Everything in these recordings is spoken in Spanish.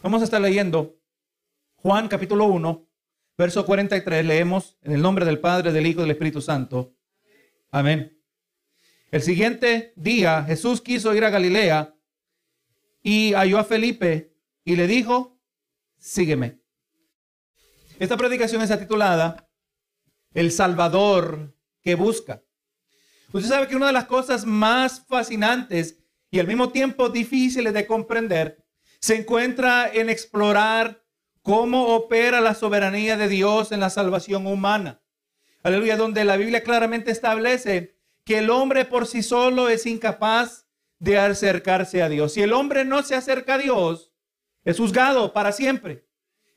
Vamos a estar leyendo Juan capítulo 1, verso 43. Leemos en el nombre del Padre, del Hijo y del Espíritu Santo. Amén. El siguiente día Jesús quiso ir a Galilea y halló a Felipe y le dijo, sígueme. Esta predicación está titulada El Salvador que busca. Usted sabe que una de las cosas más fascinantes y al mismo tiempo difíciles de comprender se encuentra en explorar cómo opera la soberanía de Dios en la salvación humana. Aleluya, donde la Biblia claramente establece que el hombre por sí solo es incapaz de acercarse a Dios. Si el hombre no se acerca a Dios, es juzgado para siempre.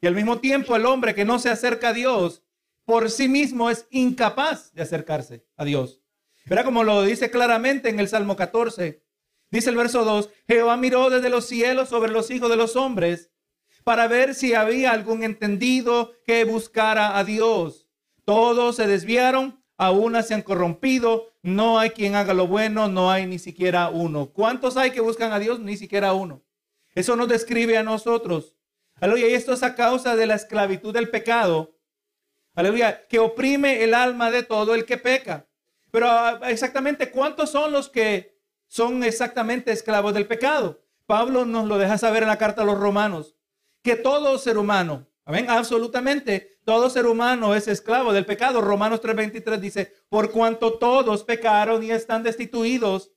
Y al mismo tiempo el hombre que no se acerca a Dios por sí mismo es incapaz de acercarse a Dios. Verá como lo dice claramente en el Salmo 14. Dice el verso 2, Jehová miró desde los cielos sobre los hijos de los hombres para ver si había algún entendido que buscara a Dios. Todos se desviaron, a una se han corrompido, no hay quien haga lo bueno, no hay ni siquiera uno. ¿Cuántos hay que buscan a Dios? Ni siquiera uno. Eso nos describe a nosotros. Aleluya, y esto es a causa de la esclavitud del pecado. Aleluya, que oprime el alma de todo el que peca. Pero ah, exactamente, ¿cuántos son los que son exactamente esclavos del pecado. Pablo nos lo deja saber en la carta a los romanos, que todo ser humano, amén, absolutamente, todo ser humano es esclavo del pecado. Romanos 3:23 dice, por cuanto todos pecaron y están destituidos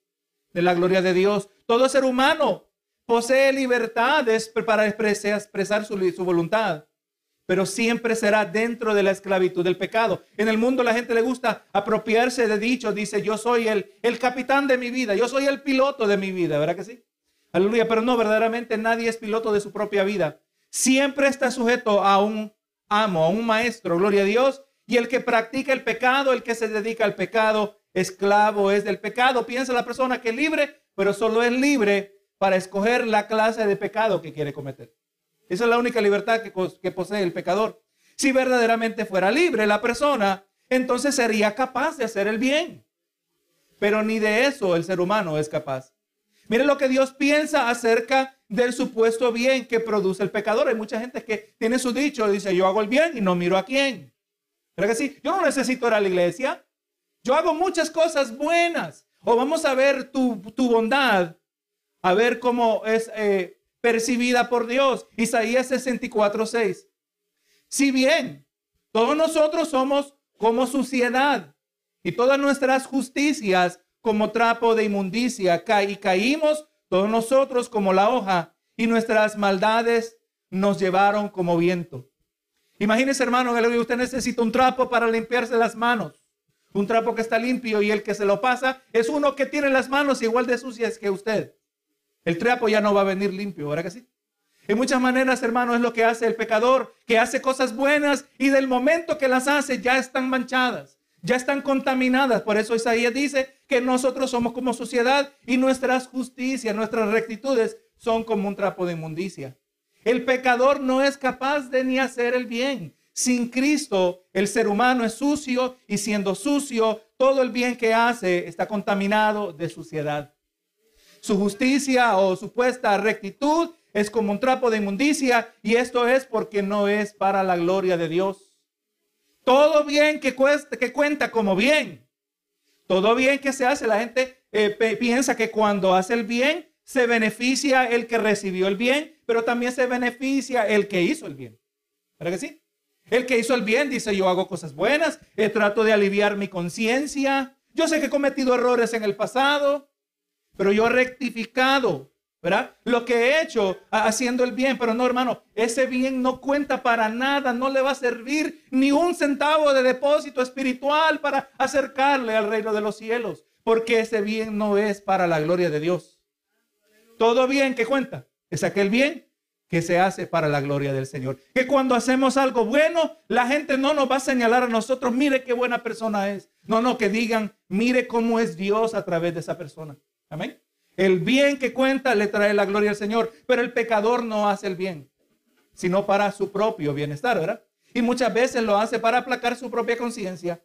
de la gloria de Dios. Todo ser humano posee libertades para expresar su, su voluntad pero siempre será dentro de la esclavitud del pecado. En el mundo la gente le gusta apropiarse de dichos, dice, yo soy el, el capitán de mi vida, yo soy el piloto de mi vida, ¿verdad que sí? Aleluya, pero no, verdaderamente nadie es piloto de su propia vida. Siempre está sujeto a un amo, a un maestro, gloria a Dios, y el que practica el pecado, el que se dedica al pecado, esclavo es del pecado. Piensa la persona que es libre, pero solo es libre para escoger la clase de pecado que quiere cometer. Esa es la única libertad que, posee el pecador. Si verdaderamente fuera libre la persona, entonces sería capaz de hacer el bien. Pero ni de eso el ser humano es capaz. Mire lo que Dios piensa acerca del supuesto bien que produce el pecador. Hay mucha gente que tiene su dicho, dice, yo hago el bien y no miro a quién. ¿Pero que sí? Yo no necesito ir a la iglesia. Yo hago muchas cosas buenas. O vamos a ver tu, bondad, a ver cómo es eh, percibida por Dios. Isaías 64, 6. Si bien todos nosotros somos como suciedad y todas nuestras justicias como trapo de inmundicia, y caímos todos nosotros como la hoja y nuestras maldades nos llevaron como viento. Imagínese, hermano, que usted necesita un trapo para limpiarse las manos. Un trapo que está limpio y el que se lo pasa es uno que tiene las manos igual de sucias que usted. El trapo ya no va a venir limpio, ¿verdad que sí? En muchas maneras, hermano, es lo que hace el pecador, que hace cosas buenas y del momento que las hace ya están manchadas, ya están contaminadas. Por eso Isaías dice que nosotros somos como sociedad y nuestras justicias, nuestras rectitudes son como un trapo de inmundicia. El pecador no es capaz de ni hacer el bien. Sin Cristo, el ser humano es sucio y siendo sucio, todo el bien que hace está contaminado de suciedad. Su justicia o supuesta rectitud es como un trapo de inmundicia y esto es porque no es para la gloria de Dios. Todo bien que, cuesta, que cuenta como bien, todo bien que se hace, la gente eh, piensa que cuando hace el bien se beneficia el que recibió el bien, pero también se beneficia el que hizo el bien. ¿Verdad que sí? El que hizo el bien dice, yo hago cosas buenas, eh, trato de aliviar mi conciencia, yo sé que he cometido errores en el pasado, pero yo he rectificado, ¿verdad? Lo que he hecho haciendo el bien, pero no, hermano, ese bien no cuenta para nada, no le va a servir ni un centavo de depósito espiritual para acercarle al reino de los cielos, porque ese bien no es para la gloria de Dios. Todo bien que cuenta es aquel bien que se hace para la gloria del Señor. Que cuando hacemos algo bueno, la gente no nos va a señalar a nosotros, mire qué buena persona es. No, no, que digan, mire cómo es Dios a través de esa persona. Amén. El bien que cuenta le trae la gloria al Señor, pero el pecador no hace el bien, sino para su propio bienestar, ¿verdad? Y muchas veces lo hace para aplacar su propia conciencia.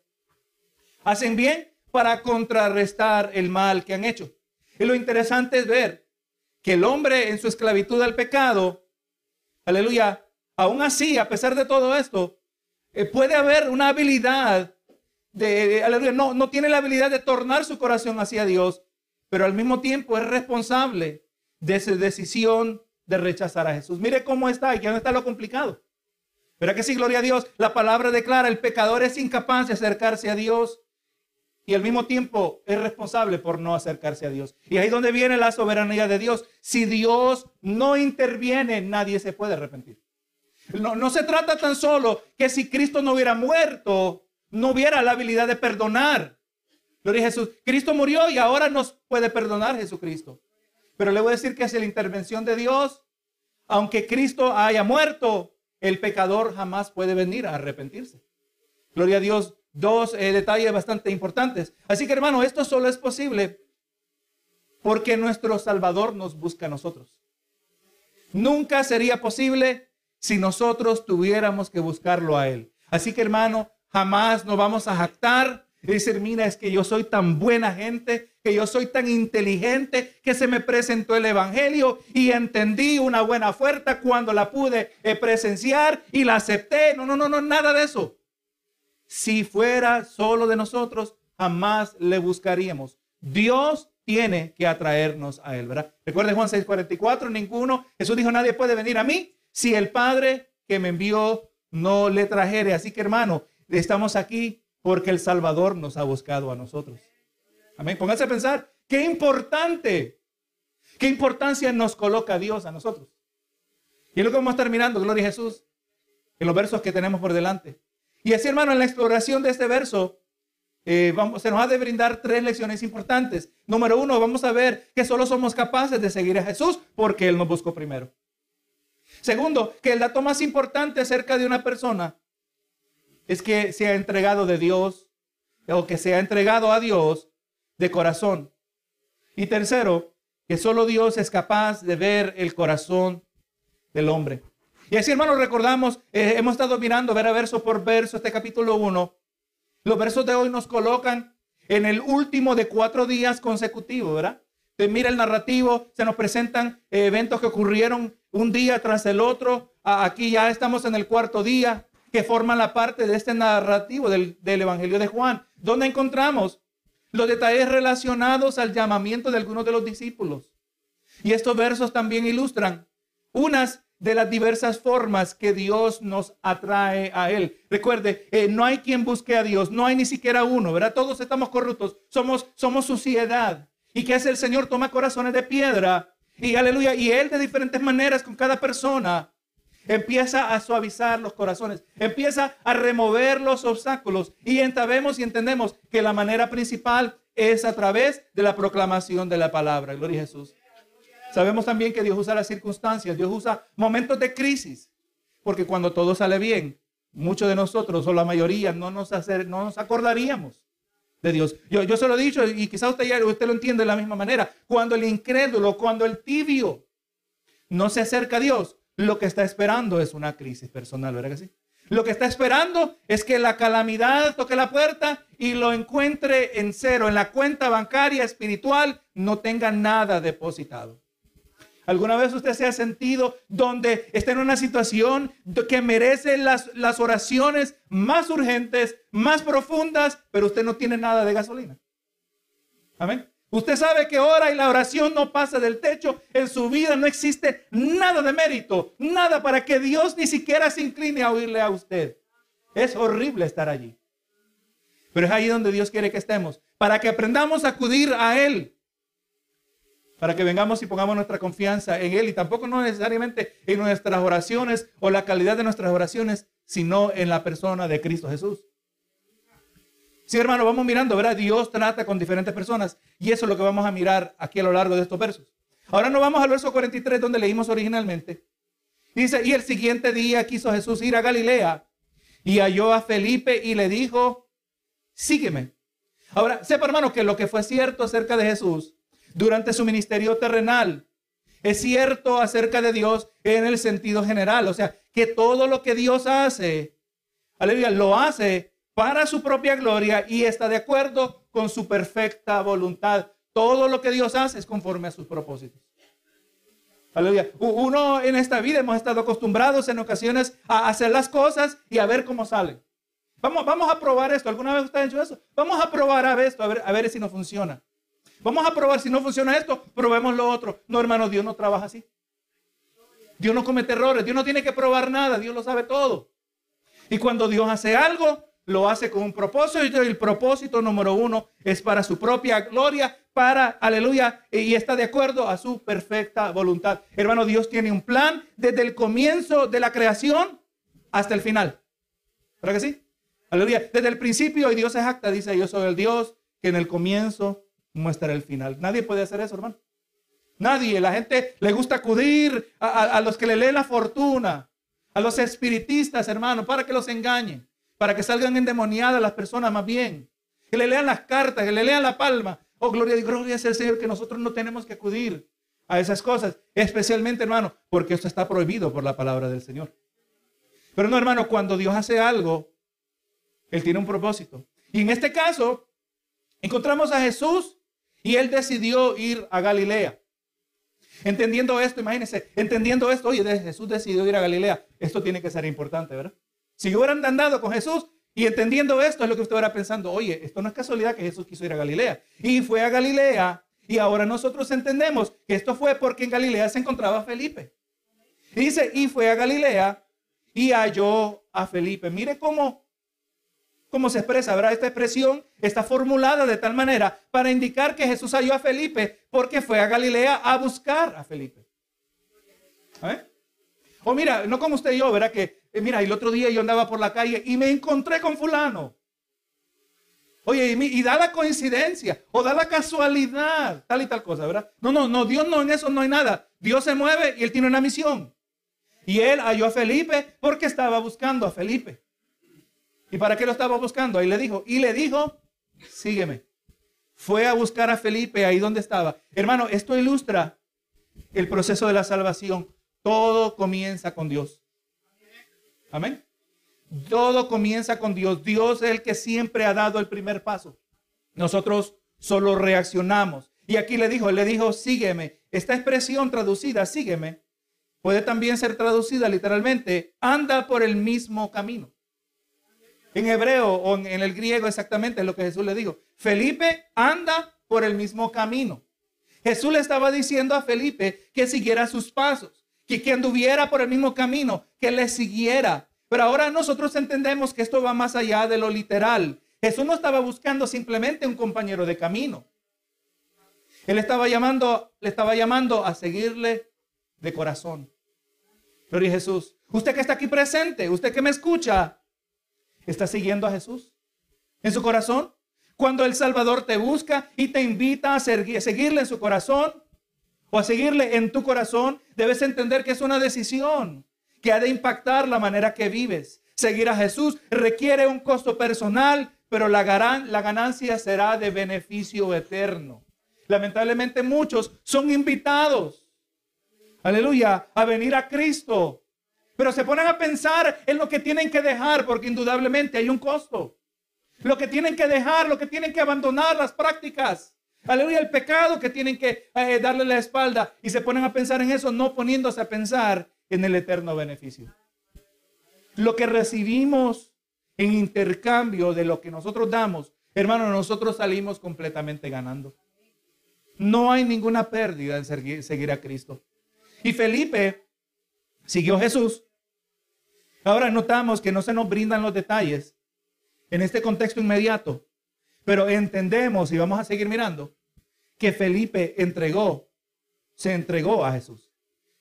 Hacen bien para contrarrestar el mal que han hecho. Y lo interesante es ver que el hombre en su esclavitud al pecado aleluya, aún así, a pesar de todo esto, eh, puede haber una habilidad de, aleluya, no, no tiene la habilidad de tornar su corazón hacia Dios, pero al mismo tiempo es responsable de su decisión de rechazar a Jesús. Mire cómo está y que no está lo complicado. Pero que sí, gloria a Dios, la palabra declara, el pecador es incapaz de acercarse a Dios y al mismo tiempo es responsable por no acercarse a Dios. Y ahí donde viene la soberanía de Dios. Si Dios no interviene, nadie se puede arrepentir. No, no se trata tan solo que si Cristo no hubiera muerto, no hubiera la habilidad de perdonar. Gloria a Jesús. Cristo murió y ahora nos puede perdonar Jesucristo. Pero le voy a decir que es la intervención de Dios. Aunque Cristo haya muerto, el pecador jamás puede venir a arrepentirse. Gloria a Dios. Dos eh, detalles bastante importantes. Así que hermano, esto solo es posible porque nuestro Salvador nos busca a nosotros. Nunca sería posible si nosotros tuviéramos que buscarlo a Él. Así que hermano, jamás nos vamos a jactar y decir, mira, es que yo soy tan buena gente, que yo soy tan inteligente, que se me presentó el Evangelio y entendí una buena oferta cuando la pude eh, presenciar y la acepté. No, no, no, no, nada de eso. Si fuera solo de nosotros, jamás le buscaríamos. Dios tiene que atraernos a Él, ¿verdad? Recuerden Juan 6:44, ninguno, Jesús dijo, nadie puede venir a mí si el Padre que me envió no le trajere. Así que hermano, estamos aquí porque el Salvador nos ha buscado a nosotros. Amén. Pónganse a pensar, qué importante, qué importancia nos coloca Dios a nosotros. Y es lo que vamos a estar mirando, gloria a Jesús, en los versos que tenemos por delante. Y así, hermano, en la exploración de este verso, eh, vamos, se nos ha de brindar tres lecciones importantes. Número uno, vamos a ver que solo somos capaces de seguir a Jesús porque Él nos buscó primero. Segundo, que el dato más importante acerca de una persona es que se ha entregado de Dios o que se ha entregado a Dios de corazón. Y tercero, que solo Dios es capaz de ver el corazón del hombre. Y así, hermanos, recordamos, eh, hemos estado mirando, ver a verso por verso, este capítulo 1. Los versos de hoy nos colocan en el último de cuatro días consecutivos, ¿verdad? Mira el narrativo, se nos presentan eh, eventos que ocurrieron un día tras el otro. Aquí ya estamos en el cuarto día que forman la parte de este narrativo del, Evangelio de Juan, donde encontramos los detalles relacionados al llamamiento de algunos de los discípulos. Y estos versos también ilustran unas de las diversas formas que Dios nos atrae a Él. Recuerde, eh, no hay quien busque a Dios, no hay ni siquiera uno, ¿verdad? Todos estamos corruptos, somos, somos suciedad. ¿Y qué hace el Señor? Toma corazones de piedra y aleluya, y Él de diferentes maneras con cada persona empieza a suavizar los corazones, empieza a remover los obstáculos y sabemos y entendemos que la manera principal es a través de la proclamación de la palabra. Gloria a Jesús. Sabemos también que Dios usa las circunstancias, Dios usa momentos de crisis, porque cuando todo sale bien, muchos de nosotros o la mayoría no nos, hacer, no nos acordaríamos de Dios. Yo, yo se lo he dicho y quizá usted, ya, usted lo entiende de la misma manera. Cuando el incrédulo, cuando el tibio no se acerca a Dios, lo que está esperando es una crisis personal, ¿verdad que sí? Lo que está esperando es que la calamidad toque la puerta y lo encuentre en cero, en la cuenta bancaria espiritual, no tenga nada depositado. ¿Alguna vez usted se ha sentido donde está en una situación que merece las, las oraciones más urgentes, más profundas, pero usted no tiene nada de gasolina? Amén. Usted sabe que ora y la oración no pasa del techo. En su vida no existe nada de mérito, nada para que Dios ni siquiera se incline a oírle a usted. Es horrible estar allí. Pero es ahí donde Dios quiere que estemos, para que aprendamos a acudir a Él, para que vengamos y pongamos nuestra confianza en Él y tampoco no necesariamente en nuestras oraciones o la calidad de nuestras oraciones, sino en la persona de Cristo Jesús. Sí, hermano, vamos mirando, ¿verdad? Dios trata con diferentes personas y eso es lo que vamos a mirar aquí a lo largo de estos versos. Ahora nos vamos al verso 43 donde leímos originalmente. Dice, y el siguiente día quiso Jesús ir a Galilea y halló a Felipe y le dijo, sígueme. Ahora, sepa hermano que lo que fue cierto acerca de Jesús durante su ministerio terrenal es cierto acerca de Dios en el sentido general. O sea, que todo lo que Dios hace, aleluya, lo hace para su propia gloria y está de acuerdo con su perfecta voluntad. Todo lo que Dios hace es conforme a sus propósitos. Aleluya. Uno en esta vida hemos estado acostumbrados en ocasiones a hacer las cosas y a ver cómo salen. Vamos, vamos a probar esto. ¿Alguna vez usted ha hecho eso? Vamos a probar a ver esto, a ver, a ver si no funciona. Vamos a probar si no funciona esto, probemos lo otro. No, hermano, Dios no trabaja así. Dios no comete errores. Dios no tiene que probar nada. Dios lo sabe todo. Y cuando Dios hace algo, lo hace con un propósito. Y el propósito número uno es para su propia gloria, para, aleluya, y está de acuerdo a su perfecta voluntad. Hermano, Dios tiene un plan desde el comienzo de la creación hasta el final. ¿Verdad que sí? Aleluya. Desde el principio, y Dios es acta, dice, yo soy el Dios que en el comienzo muestra el final. Nadie puede hacer eso, hermano. Nadie. La gente le gusta acudir a, los que le leen la fortuna, a los espiritistas, hermano, para que los engañen, para que salgan endemoniadas las personas más bien. Que le lean las cartas, que le lean la palma. Oh, gloria y gloria es el Señor que nosotros no tenemos que acudir a esas cosas. Especialmente, hermano, porque esto está prohibido por la palabra del Señor. Pero no, hermano, cuando Dios hace algo, Él tiene un propósito. Y en este caso, encontramos a Jesús y Él decidió ir a Galilea. Entendiendo esto, imagínense, entendiendo esto, oye, Jesús decidió ir a Galilea. Esto tiene que ser importante, ¿verdad? Si hubieran andado con Jesús y entendiendo esto, es lo que usted hubiera pensando, oye, esto no es casualidad que Jesús quiso ir a Galilea. Y fue a Galilea y ahora nosotros entendemos que esto fue porque en Galilea se encontraba Felipe. Y dice, y fue a Galilea y halló a Felipe. Mire cómo cómo se expresa, ¿verdad? Esta expresión está formulada de tal manera para indicar que Jesús halló a Felipe porque fue a Galilea a buscar a Felipe. ¿Eh? O mira, no como usted y yo, ¿verdad? Que, eh, mira, el otro día yo andaba por la calle y me encontré con fulano. Oye, y, y, da la coincidencia o da la casualidad, tal y tal cosa, ¿verdad? No, no, no, Dios no, en eso no hay nada. Dios se mueve y él tiene una misión. Y él halló a Felipe porque estaba buscando a Felipe. ¿Y para qué lo estaba buscando? Ahí le dijo, y le dijo, sígueme. Fue a buscar a Felipe ahí donde estaba. Hermano, esto ilustra el proceso de la salvación. Todo comienza con Dios. Amén. Todo comienza con Dios. Dios es el que siempre ha dado el primer paso. Nosotros solo reaccionamos. Y aquí le dijo, él le dijo, sígueme. Esta expresión traducida, sígueme, puede también ser traducida literalmente, anda por el mismo camino. En hebreo o en el griego exactamente es lo que Jesús le dijo. Felipe anda por el mismo camino. Jesús le estaba diciendo a Felipe que siguiera sus pasos, que, que anduviera por el mismo camino, que le siguiera. Pero ahora nosotros entendemos que esto va más allá de lo literal. Jesús no estaba buscando simplemente un compañero de camino. Él estaba llamando, le estaba llamando a seguirle de corazón. Pero y Jesús, usted que está aquí presente, usted que me escucha, ¿Está siguiendo a Jesús en su corazón? Cuando el Salvador te busca y te invita a seguirle en su corazón o a seguirle en tu corazón, debes entender que es una decisión que ha de impactar la manera que vives. Seguir a Jesús requiere un costo personal, pero la, ganancia será de beneficio eterno. Lamentablemente muchos son invitados, aleluya, a venir a Cristo, pero se ponen a pensar en lo que tienen que dejar, porque indudablemente hay un costo. Lo que tienen que dejar, lo que tienen que abandonar, las prácticas. Aleluya, el pecado que tienen que eh, darle la espalda. Y se ponen a pensar en eso, no poniéndose a pensar en el eterno beneficio. Lo que recibimos en intercambio de lo que nosotros damos, hermano, nosotros salimos completamente ganando. No hay ninguna pérdida en seguir, a Cristo. Y Felipe siguió a Jesús Ahora notamos que no se nos brindan los detalles en este contexto inmediato, pero entendemos y vamos a seguir mirando que Felipe entregó, se entregó a Jesús,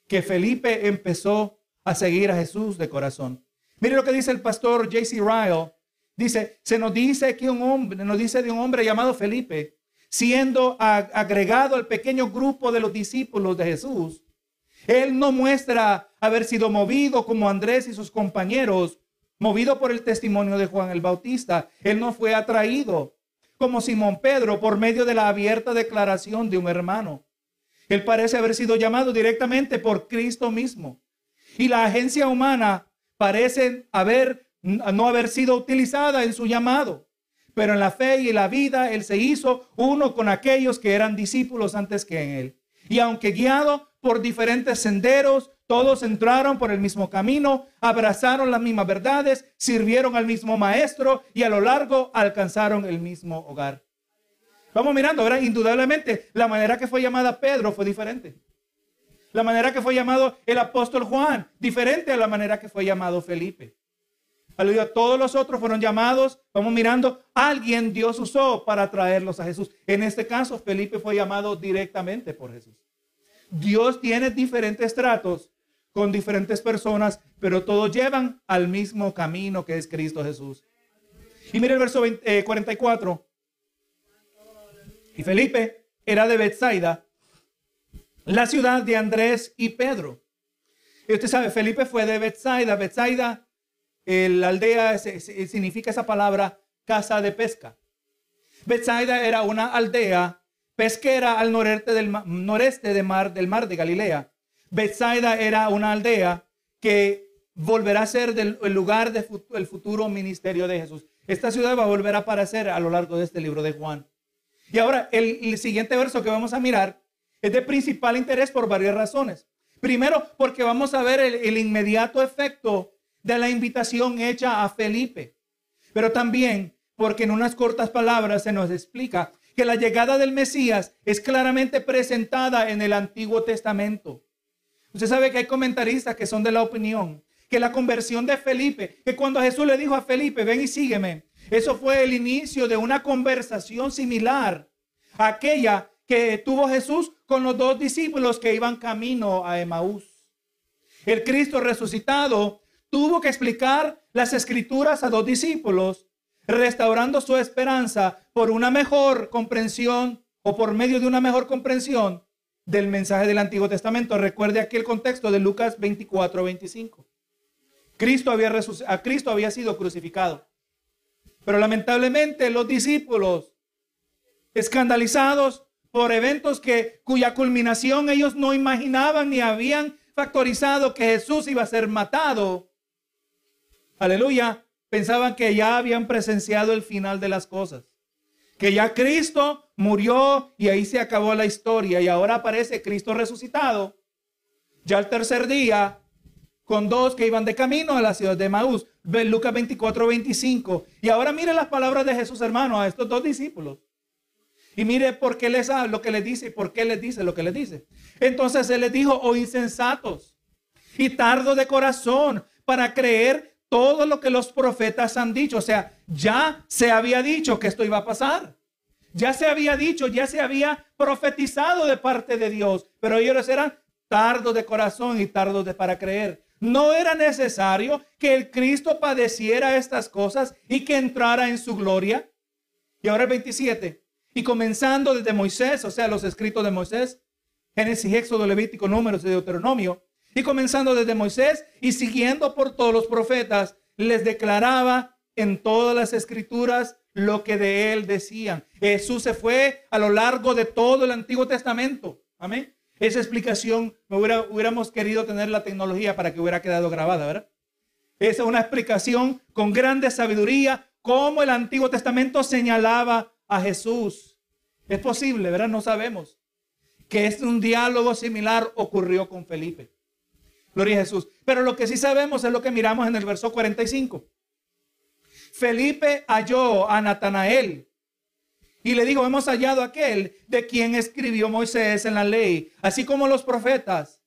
que Felipe empezó a seguir a Jesús de corazón. Mire lo que dice el pastor J.C. Ryle. Dice, se nos dice que un hombre, nos dice de un hombre llamado Felipe, siendo agregado al pequeño grupo de los discípulos de Jesús, él no muestra haber sido movido como Andrés y sus compañeros, movido por el testimonio de Juan el Bautista. Él no fue atraído como Simón Pedro por medio de la abierta declaración de un hermano. Él parece haber sido llamado directamente por Cristo mismo. Y la agencia humana parece haber, no haber sido utilizada en su llamado. Pero en la fe y la vida, Él se hizo uno con aquellos que eran discípulos antes que en Él. Y aunque guiado por diferentes senderos, todos entraron por el mismo camino, abrazaron las mismas verdades, sirvieron al mismo maestro y a lo largo alcanzaron el mismo hogar. Vamos mirando, ahora indudablemente la manera que fue llamada Pedro fue diferente. La manera que fue llamado el apóstol Juan, diferente a la manera que fue llamado Felipe. Aleluya, todos los otros fueron llamados, vamos mirando, alguien Dios usó para traerlos a Jesús. En este caso, Felipe fue llamado directamente por Jesús. Dios tiene diferentes tratos con diferentes personas, pero todos llevan al mismo camino que es Cristo Jesús. Y mire el verso 44. Eh, y Felipe era de Bethsaida, la ciudad de Andrés y Pedro. Y usted sabe, Felipe fue de Bethsaida. Bethsaida, la aldea significa esa palabra casa de pesca. Bethsaida era una aldea pesquera al noreste del mar, del mar de Galilea. Bethsaida era una aldea que volverá a ser el lugar del futuro ministerio de Jesús. Esta ciudad va a volver a aparecer a lo largo de este libro de Juan. Y ahora el, siguiente verso que vamos a mirar es de principal interés por varias razones. Primero, porque vamos a ver el inmediato efecto de la invitación hecha a Felipe. Pero también porque en unas cortas palabras se nos explica que la llegada del Mesías es claramente presentada en el Antiguo Testamento. Usted sabe que hay comentaristas que son de la opinión que la conversión de Felipe, que cuando Jesús le dijo a Felipe, ven y sígueme, eso fue el inicio de una conversación similar a aquella que tuvo Jesús con los dos discípulos que iban camino a Emaús. El Cristo resucitado tuvo que explicar las escrituras a dos discípulos, restaurando su esperanza por una mejor comprensión o por medio de una mejor comprensión del mensaje del Antiguo Testamento. Recuerde aquí el contexto de Lucas 24, 25. Cristo había a Cristo había sido crucificado. Pero lamentablemente los discípulos, escandalizados por eventos que, cuya culminación ellos no imaginaban ni habían factorizado que Jesús iba a ser matado. Aleluya. Pensaban que ya habían presenciado el final de las cosas que ya Cristo murió y ahí se acabó la historia y ahora aparece Cristo resucitado. Ya el tercer día, con dos que iban de camino a la ciudad de Maús. Lucas 24, 25. Y ahora mire las palabras de Jesús, hermano, a estos dos discípulos. Y mire por qué les habla lo que les dice y por qué les dice lo que les dice. Entonces él les dijo, oh insensatos y tardo de corazón para creer todo lo que los profetas han dicho. O sea, ya se había dicho que esto iba a pasar. Ya se había dicho, ya se había profetizado de parte de Dios. Pero ellos eran tardos de corazón y tardos de para creer. No era necesario que el Cristo padeciera estas cosas y que entrara en su gloria. Y ahora el 27. Y comenzando desde Moisés, o sea, los escritos de Moisés, Génesis, Éxodo, Levítico, Números y Deuteronomio, y comenzando desde Moisés y siguiendo por todos los profetas, les declaraba en todas las escrituras lo que de él decían. Jesús se fue a lo largo de todo el Antiguo Testamento. Amén. Esa explicación, me hubiéramos querido tener la tecnología para que hubiera quedado grabada, ¿verdad? Esa es una explicación con grande sabiduría, cómo el Antiguo Testamento señalaba a Jesús. Es posible, ¿verdad? No sabemos que es un diálogo similar ocurrió con Felipe. Gloria a Jesús. Pero lo que sí sabemos es lo que miramos en el verso 45. Felipe halló a Natanael y le dijo, hemos hallado aquel de quien escribió Moisés en la ley, así como los profetas,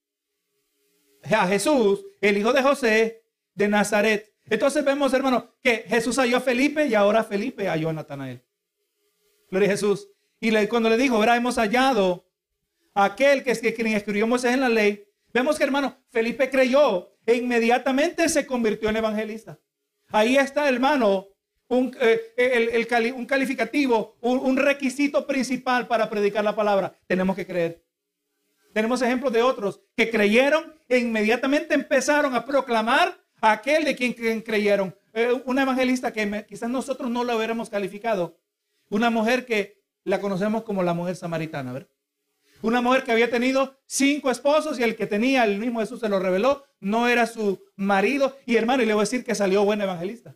a Jesús, el hijo de José de Nazaret. Entonces vemos, hermano, que Jesús halló a Felipe y ahora Felipe halló a Natanael. Gloria a Jesús. Y cuando le dijo, ahora hemos hallado a aquel que, que quien escribió Moisés en la ley, Vemos que hermano, Felipe creyó e inmediatamente se convirtió en evangelista. Ahí está, hermano, un, eh, un calificativo, un, un, requisito principal para predicar la palabra. Tenemos que creer. Tenemos ejemplos de otros que creyeron e inmediatamente empezaron a proclamar a aquel de quien, creyeron. Eh, una evangelista que quizás nosotros no la hubiéramos calificado. Una mujer que la conocemos como la mujer samaritana, ¿verdad? Una mujer que había tenido cinco esposos y el que tenía, el mismo Jesús se lo reveló, no era su marido. Y hermano, y le voy a decir que salió buena evangelista.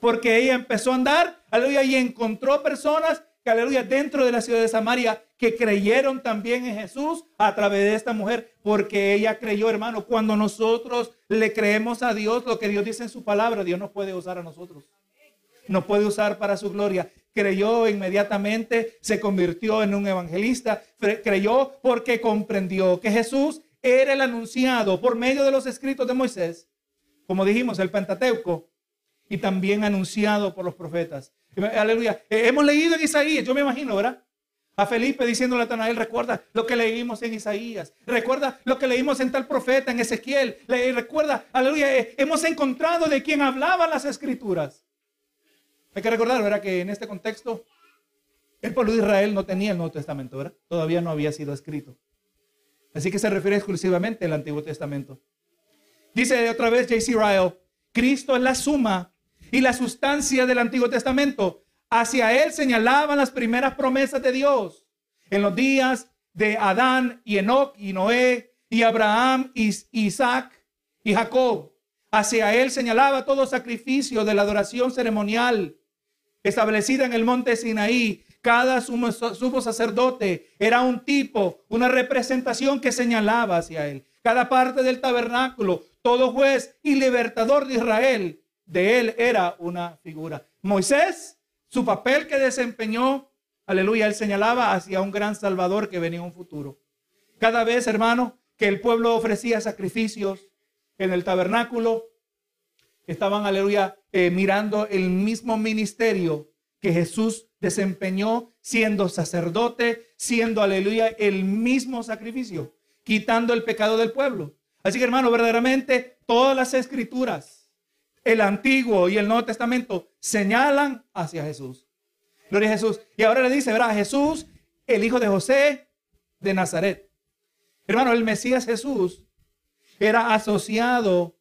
Porque ella empezó a andar, aleluya, y encontró personas aleluya, dentro de la ciudad de Samaria, que creyeron también en Jesús a través de esta mujer, porque ella creyó, hermano. Cuando nosotros le creemos a Dios, lo que Dios dice en su palabra, Dios nos puede usar a nosotros. Nos puede usar para su gloria. Creyó inmediatamente, se convirtió en un evangelista, creyó porque comprendió que Jesús era el anunciado por medio de los escritos de Moisés, como dijimos, el Pentateuco, y también anunciado por los profetas. Aleluya. Eh, hemos leído en Isaías, yo me imagino, ¿verdad? A Felipe diciéndole a Natanael, recuerda lo que leímos en Isaías, recuerda lo que leímos en tal profeta, en Ezequiel, recuerda, aleluya, eh, hemos encontrado de quien hablaba las escrituras. Hay que recordar, ¿verdad? Que en este contexto, el pueblo de Israel no tenía el Nuevo Testamento, ¿verdad? Todavía no había sido escrito. Así que se refiere exclusivamente al Antiguo Testamento. Dice otra vez J.C. Ryle, Cristo es la suma y la sustancia del Antiguo Testamento. Hacia él señalaban las primeras promesas de Dios en los días de Adán y Enoch y Noé y Abraham y Isaac y Jacob. Hacia él señalaba todo sacrificio de la adoración ceremonial establecida en el monte Sinaí cada sumo, sacerdote era un tipo, una representación que señalaba hacia él. Cada parte del tabernáculo, todo juez y libertador de Israel, de él era una figura. Moisés, su papel que desempeñó, aleluya, él señalaba hacia un gran salvador que venía en un futuro. Cada vez, hermano, que el pueblo ofrecía sacrificios en el tabernáculo, estaban, aleluya, eh, mirando el mismo ministerio que Jesús desempeñó siendo sacerdote, siendo, aleluya, el mismo sacrificio, quitando el pecado del pueblo. Así que hermano, verdaderamente todas las escrituras, el Antiguo y el Nuevo Testamento, señalan hacia Jesús. Gloria a Jesús. Y ahora le dice, verá, Jesús, el hijo de José de Nazaret. Hermano, el Mesías Jesús era asociado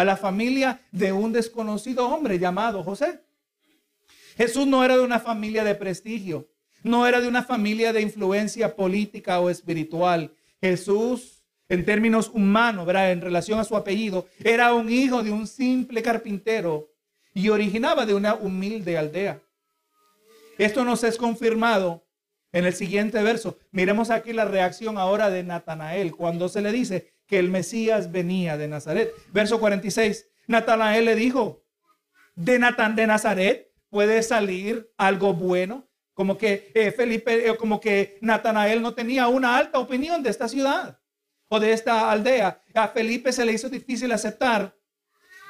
a la familia de un desconocido hombre llamado José. Jesús no era de una familia de prestigio, no era de una familia de influencia política o espiritual. Jesús, en términos humanos, en relación a su apellido, era un hijo de un simple carpintero y originaba de una humilde aldea. Esto nos es confirmado en el siguiente verso. Miremos aquí la reacción ahora de Natanael cuando se le dice que el Mesías venía de Nazaret. Verso 46. Natanael le dijo, de Natán de Nazaret puede salir algo bueno. Como que eh, Felipe, eh, como que Natanael no tenía una alta opinión de esta ciudad o de esta aldea. A Felipe se le hizo difícil aceptar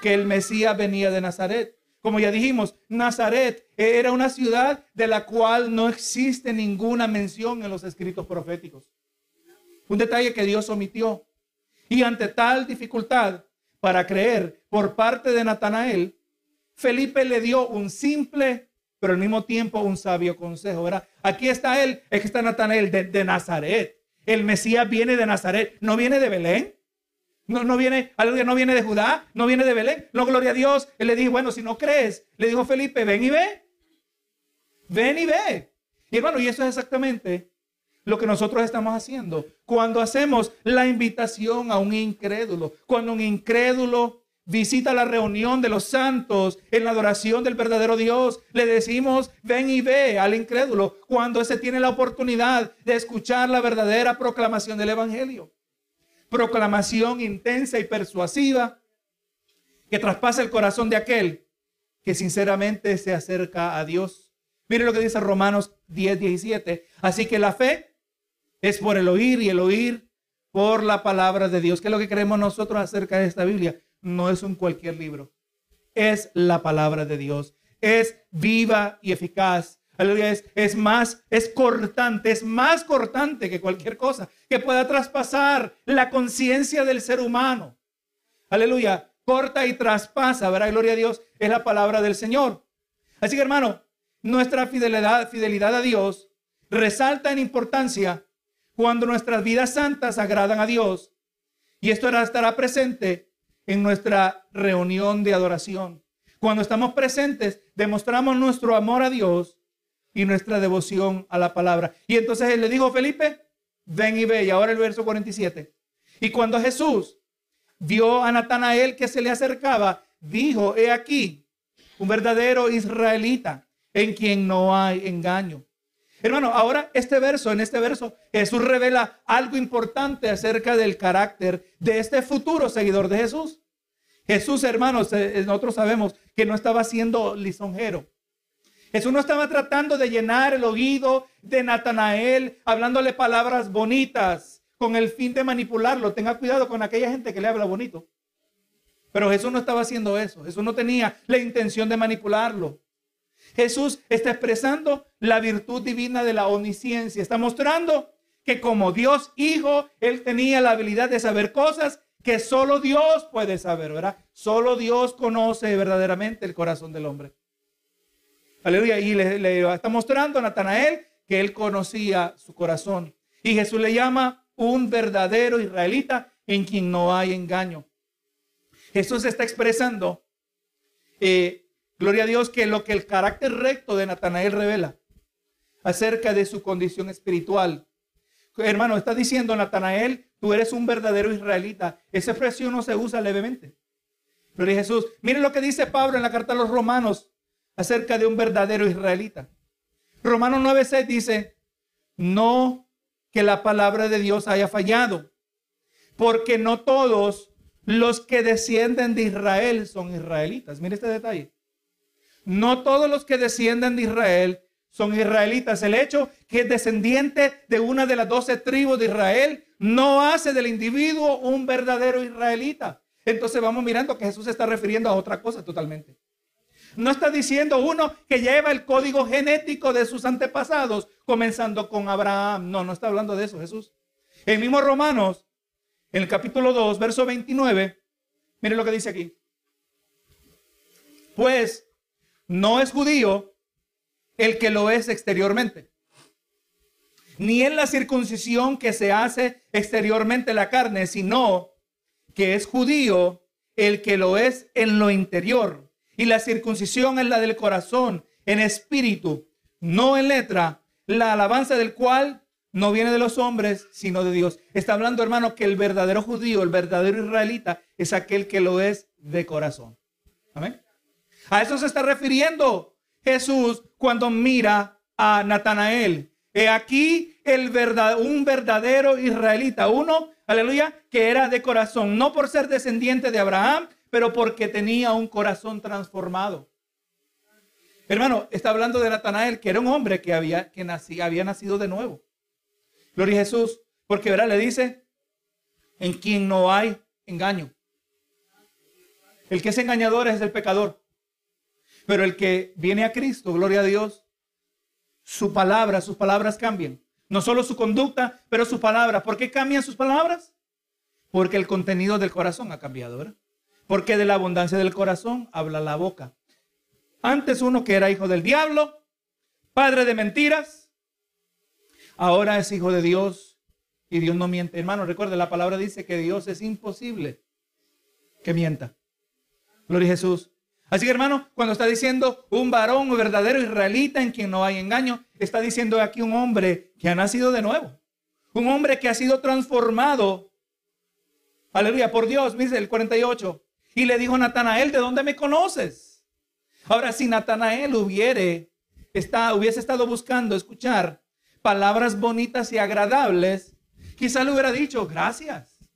que el Mesías venía de Nazaret. Como ya dijimos, Nazaret era una ciudad de la cual no existe ninguna mención en los escritos proféticos. Un detalle que Dios omitió. Y ante tal dificultad para creer por parte de Natanael, Felipe le dio un simple, pero al mismo tiempo un sabio consejo. ¿verdad? Aquí está él, es que está Natanael de, Nazaret. El Mesías viene de Nazaret, no viene de Belén. No, no viene, aleluya, no viene de Judá, no viene de Belén. No, gloria a Dios. Él le dijo, bueno, si no crees, le dijo Felipe, ven y ve. Ven y ve. Y hermano, y eso es exactamente lo que nosotros estamos haciendo. Cuando hacemos la invitación a un incrédulo, cuando un incrédulo visita la reunión de los santos en la adoración del verdadero Dios. Le decimos, ven y ve al incrédulo cuando se tiene la oportunidad de escuchar la verdadera proclamación del Evangelio. Proclamación intensa y persuasiva que traspasa el corazón de aquel que sinceramente se acerca a Dios. Mire lo que dice Romanos 10, 17. Así que la fe es por el oír y el oír por la palabra de Dios. ¿Qué es lo que creemos nosotros acerca de esta Biblia? no es un cualquier libro. Es la palabra de Dios. Es viva y eficaz. Aleluya. Es, más, es cortante, es más cortante que cualquier cosa que pueda traspasar la conciencia del ser humano. Aleluya. Corta y traspasa, ¿verdad? Gloria a Dios. Es la palabra del Señor. Así que hermano, nuestra fidelidad, fidelidad a Dios resalta en importancia cuando nuestras vidas santas agradan a Dios. Y esto estará presente en nuestra reunión de adoración. Cuando estamos presentes, demostramos nuestro amor a Dios y nuestra devoción a la palabra. Y entonces él le dijo, Felipe, ven y ve. Y ahora el verso 47. Y cuando Jesús vio a Natanael que se le acercaba, dijo, he aquí, un verdadero israelita en quien no hay engaño. Hermano, ahora este verso, en este verso, Jesús revela algo importante acerca del carácter de este futuro seguidor de Jesús. Jesús, hermanos, eh, nosotros sabemos que no estaba siendo lisonjero. Jesús no estaba tratando de llenar el oído de Natanael, hablándole palabras bonitas con el fin de manipularlo. Tenga cuidado con aquella gente que le habla bonito. Pero Jesús no estaba haciendo eso. Jesús no tenía la intención de manipularlo. Jesús está expresando la virtud divina de la omnisciencia. Está mostrando que como Dios Hijo, Él tenía la habilidad de saber cosas que solo Dios puede saber, ¿verdad? Solo Dios conoce verdaderamente el corazón del hombre. Aleluya. Y le, está mostrando a Natanael que él conocía su corazón. Y Jesús le llama un verdadero israelita en quien no hay engaño. Jesús está expresando, eh, gloria a Dios, que lo que el carácter recto de Natanael revela acerca de su condición espiritual. Hermano, está diciendo Natanael, tú eres un verdadero israelita. Esa expresión no se usa levemente. Gloria a Jesús. Miren lo que dice Pablo en la carta a los romanos acerca de un verdadero israelita. Romanos 9:6 dice, no que la palabra de Dios haya fallado, porque no todos los que descienden de Israel son israelitas. Mire este detalle. No todos los que descienden de Israel son israelitas. El hecho que es descendiente de una de las doce tribus de Israel no hace del individuo un verdadero israelita. Entonces vamos mirando que Jesús se está refiriendo a otra cosa totalmente. No está diciendo uno que lleva el código genético de sus antepasados, comenzando con Abraham. No, no está hablando de eso Jesús. El mismo Romanos, en el capítulo 2, verso 29, miren lo que dice aquí. Pues no es judío el que lo es exteriormente, ni en la circuncisión que se hace exteriormente la carne, sino que es judío el que lo es en lo interior y la circuncisión es la del corazón, en espíritu, no en letra, la alabanza del cual no viene de los hombres, sino de Dios. Está hablando, hermano, que el verdadero judío, el verdadero israelita, es aquel que lo es de corazón. Amén. A eso se está refiriendo Jesús cuando mira a Natanael. He aquí un verdadero israelita, uno, aleluya, que era de corazón, no por ser descendiente de Abraham, pero porque tenía un corazón transformado. Hermano, está hablando de Natanael, que era un hombre que había, que había nacido de nuevo. Gloria a Jesús, porque verá, le dice, en quien no hay engaño. El que es engañador es el pecador. Pero el que viene a Cristo, gloria a Dios, su palabra, sus palabras cambian. No solo su conducta, pero su palabra. ¿Por qué cambian sus palabras? Porque el contenido del corazón ha cambiado, ¿verdad? porque de la abundancia del corazón habla la boca. Antes uno que era hijo del diablo, padre de mentiras, ahora es hijo de Dios y Dios no miente. Hermano, recuerde, la palabra dice que Dios es imposible que mienta. Gloria a Jesús. Así que hermano, cuando está diciendo un varón verdadero israelita en quien no hay engaño, está diciendo aquí un hombre que ha nacido de nuevo. Un hombre que ha sido transformado. Aleluya, por Dios, dice el 48. Y le dijo Natanael, ¿de dónde me conoces? Ahora, si Natanael hubiere, está, hubiese estado buscando escuchar palabras bonitas y agradables, quizá le hubiera dicho, gracias.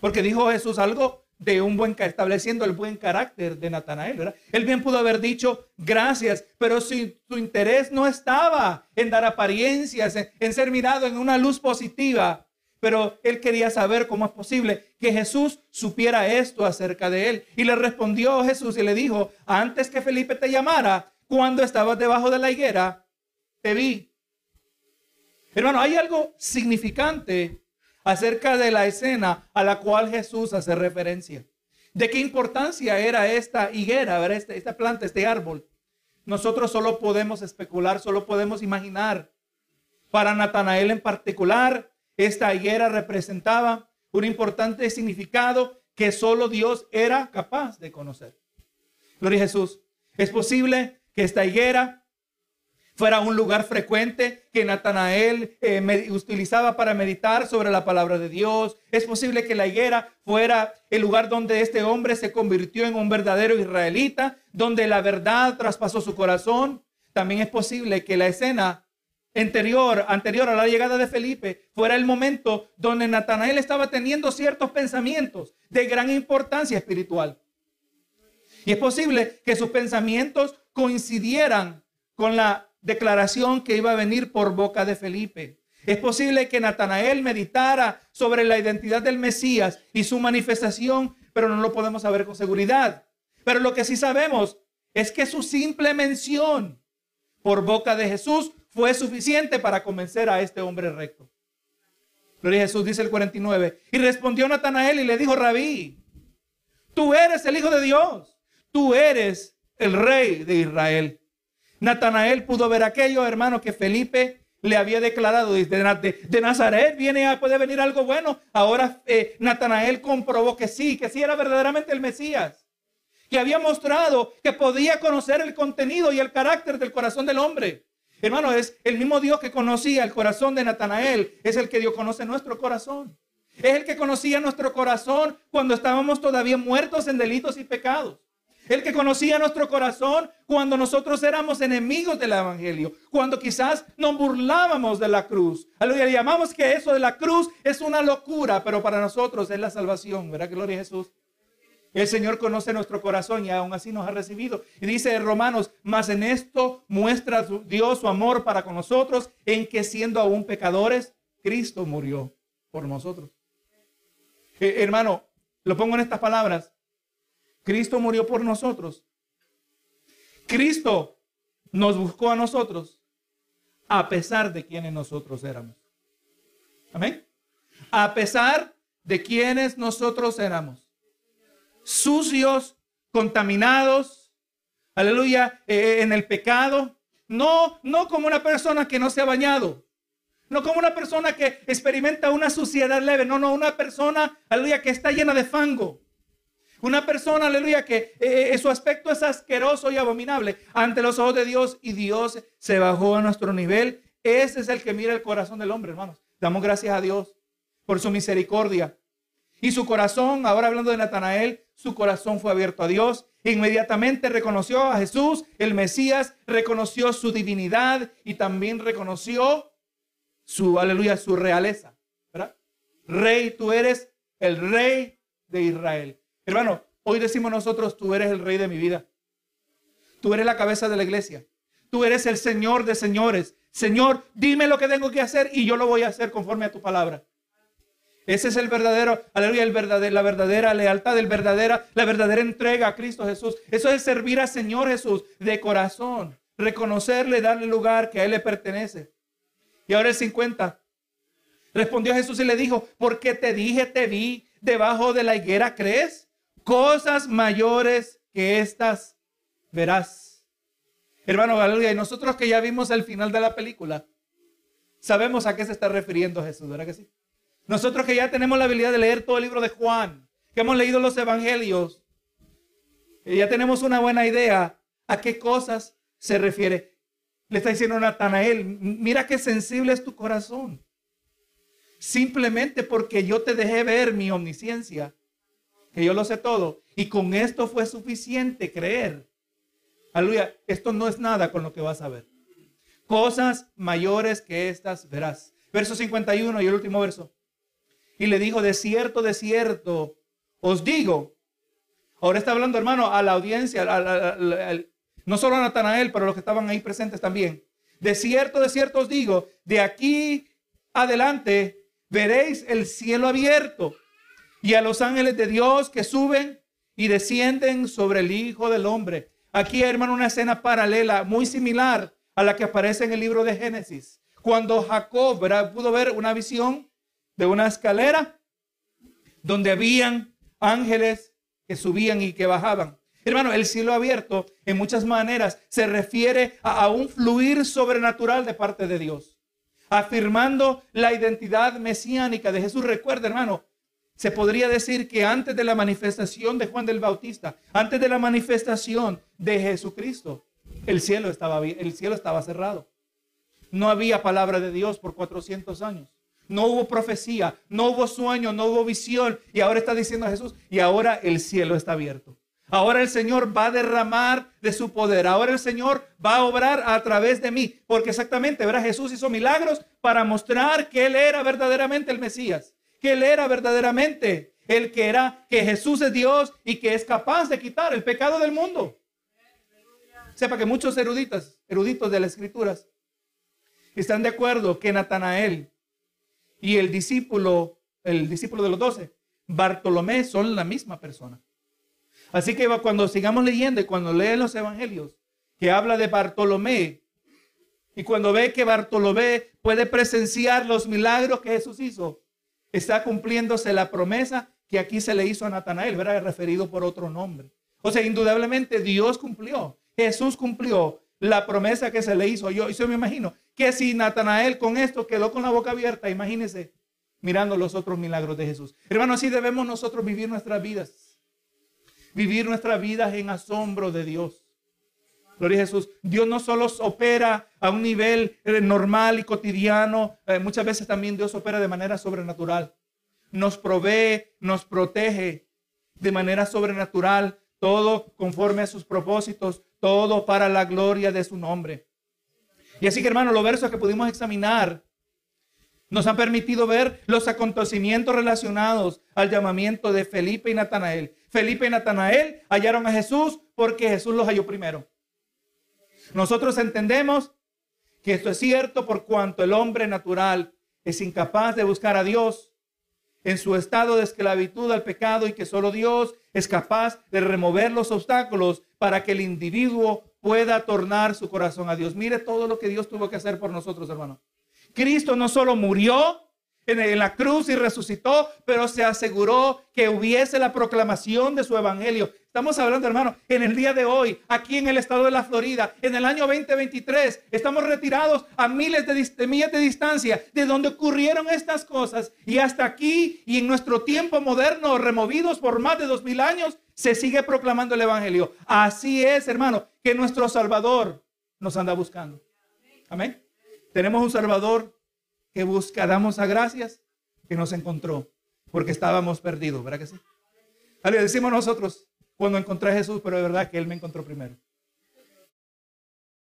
Porque dijo Jesús algo de un buen, estableciendo el buen carácter de Natanael, ¿verdad? Él bien pudo haber dicho gracias, pero si su interés no estaba en dar apariencias, en ser mirado en una luz positiva, pero él quería saber cómo es posible que Jesús supiera esto acerca de él. Y le respondió Jesús y le dijo, antes que Felipe te llamara, cuando estabas debajo de la higuera, te vi. Hermano, hay algo significante acerca de la escena a la cual Jesús hace referencia. ¿De qué importancia era esta higuera, esta, esta planta, este árbol? Nosotros solo podemos especular, solo podemos imaginar. Para Natanael en particular, esta higuera representaba un importante significado que solo Dios era capaz de conocer. Gloria a Jesús. Es posible que esta higuera fuera un lugar frecuente que Natanael eh, utilizaba para meditar sobre la palabra de Dios. Es posible que la higuera fuera el lugar donde este hombre se convirtió en un verdadero israelita, donde la verdad traspasó su corazón. También es posible que la escena anterior, anterior a la llegada de Felipe fuera el momento donde Natanael estaba teniendo ciertos pensamientos de gran importancia espiritual. Y es posible que sus pensamientos coincidieran con la declaración que iba a venir por boca de Felipe. Es posible que Natanael meditara sobre la identidad del Mesías y su manifestación, pero no lo podemos saber con seguridad. Pero lo que sí sabemos es que su simple mención por boca de Jesús fue suficiente para convencer a este hombre recto. Gloria a Jesús, dice el 49. Y respondió Natanael y le dijo, Rabí, tú eres el Hijo de Dios, tú eres el Rey de Israel. Natanael pudo ver aquello, hermano, que Felipe le había declarado de, de, Nazaret viene a, puede venir algo bueno. Ahora eh, Natanael comprobó que sí, que sí era verdaderamente el Mesías, que había mostrado que podía conocer el contenido y el carácter del corazón del hombre. Hermano, es el mismo Dios que conocía el corazón de Natanael, es el que Dios conoce nuestro corazón. Es el que conocía nuestro corazón cuando estábamos todavía muertos en delitos y pecados. El que conocía nuestro corazón cuando nosotros éramos enemigos del Evangelio, cuando quizás nos burlábamos de la cruz. Aleluya, llamamos que eso de la cruz es una locura, pero para nosotros es la salvación, ¿verdad? Gloria a Jesús. El Señor conoce nuestro corazón y aún así nos ha recibido. Y dice Romanos, más en esto muestra Dios su amor para con nosotros, en que siendo aún pecadores, Cristo murió por nosotros. Eh, hermano, lo pongo en estas palabras. Cristo murió por nosotros. Cristo nos buscó a nosotros a pesar de quienes nosotros éramos. Amén. A pesar de quienes nosotros éramos sucios, contaminados, aleluya, eh, eh, en el pecado. No, no como una persona que no se ha bañado. No como una persona que experimenta una suciedad leve. No, no, una persona, aleluya, que está llena de fango. Una persona, aleluya, que eh, su aspecto es asqueroso y abominable ante los ojos de Dios y Dios se bajó a nuestro nivel. Ese es el que mira el corazón del hombre, hermanos. Damos gracias a Dios por su misericordia. Y su corazón, ahora hablando de Natanael, su corazón fue abierto a Dios. Inmediatamente reconoció a Jesús, el Mesías, reconoció su divinidad y también reconoció su, aleluya, su realeza. Rey, tú eres el rey de Israel. Hermano, hoy decimos nosotros, tú eres el rey de mi vida. Tú eres la cabeza de la iglesia. Tú eres el Señor de señores. Señor, dime lo que tengo que hacer y yo lo voy a hacer conforme a tu palabra. Ese es el verdadero, aleluya, el verdadero, la verdadera lealtad, el verdadera, la verdadera entrega a Cristo Jesús. Eso es servir al Señor Jesús de corazón, reconocerle, darle lugar que a Él le pertenece. Y ahora el 50. Respondió Jesús y le dijo, porque te dije, te vi debajo de la higuera, ¿crees? Cosas mayores que estas verás. Hermano, aleluya, y nosotros que ya vimos el final de la película, sabemos a qué se está refiriendo Jesús, ¿verdad que sí? Nosotros que ya tenemos la habilidad de leer todo el libro de Juan, que hemos leído los evangelios, ya tenemos una buena idea a qué cosas se refiere. Le está diciendo Natanael, mira qué sensible es tu corazón. Simplemente porque yo te dejé ver mi omnisciencia, que yo lo sé todo, y con esto fue suficiente creer. Aleluya, esto no es nada con lo que vas a ver. Cosas mayores que estas verás. Verso 51 y el último verso y le dijo, de cierto, de cierto, os digo. Ahora está hablando, hermano, a la audiencia, no solo a Natanael, pero a los que estaban ahí presentes también. De cierto, de cierto os digo, de aquí adelante veréis el cielo abierto y a los ángeles de Dios que suben y descienden sobre el Hijo del Hombre. Aquí, hermano, una escena paralela, muy similar a la que aparece en el libro de Génesis. Cuando Jacob pudo ver una visión de una escalera donde habían ángeles que subían y que bajaban. Hermano, el cielo abierto en muchas maneras se refiere a, un fluir sobrenatural de parte de Dios, afirmando la identidad mesiánica de Jesús. Recuerda, hermano, se podría decir que antes de la manifestación de Juan del Bautista, antes de la manifestación de Jesucristo, el cielo estaba, el cielo estaba cerrado. No había palabra de Dios por 400 años no hubo profecía, no hubo sueño, no hubo visión. Y ahora está diciendo Jesús, y ahora el cielo está abierto. Ahora el Señor va a derramar de su poder. Ahora el Señor va a obrar a través de mí. Porque exactamente, ¿verdad? Jesús hizo milagros para mostrar que Él era verdaderamente el Mesías. Que Él era verdaderamente el que era, que Jesús es Dios y que es capaz de quitar el pecado del mundo. Sepa que muchos eruditos, eruditos de las escrituras están de acuerdo que Natanael y el discípulo, el discípulo de los doce, Bartolomé, son la misma persona. Así que cuando sigamos leyendo y cuando leen los evangelios, que habla de Bartolomé, y cuando ve que Bartolomé puede presenciar los milagros que Jesús hizo, está cumpliéndose la promesa que aquí se le hizo a Natanael, ¿verdad? Referido por otro nombre. O sea, indudablemente Dios cumplió, Jesús cumplió la promesa que se le hizo. Yo, yo me imagino que si Natanael con esto quedó con la boca abierta, imagínense mirando los otros milagros de Jesús. Hermano, así debemos nosotros vivir nuestras vidas vivir nuestra vida en asombro de Dios. Gloria a Jesús. Dios no solo opera a un nivel eh, normal y cotidiano, eh, muchas veces también Dios opera de manera sobrenatural. Nos provee, nos protege de manera sobrenatural, todo conforme a sus propósitos, todo para la gloria de su nombre. Y así que hermano, los versos que pudimos examinar nos han permitido ver los acontecimientos relacionados al llamamiento de Felipe y Natanael. Felipe y Natanael hallaron a Jesús porque Jesús los halló primero. Nosotros entendemos que esto es cierto por cuanto el hombre natural es incapaz de buscar a Dios en su estado de esclavitud al pecado y que solo Dios es capaz de remover los obstáculos para que el individuo pueda tornar su corazón a Dios. Mire todo lo que Dios tuvo que hacer por nosotros, hermano. Cristo no solo murió en la cruz y resucitó, pero se aseguró que hubiese la proclamación de su evangelio. Estamos hablando, hermano, en el día de hoy, aquí en el estado de la Florida, en el año 2023, estamos retirados a miles de, de, millas de distancia de donde ocurrieron estas cosas. Y hasta aquí y en nuestro tiempo moderno, removidos por más de dos mil años, se sigue proclamando el evangelio. Así es, hermano, que nuestro Salvador nos anda buscando. Amén. Tenemos un Salvador que busca, damos a gracias que nos encontró, porque estábamos perdidos, ¿verdad que sí? Le decimos nosotros cuando encontré a Jesús, pero de verdad que Él me encontró primero.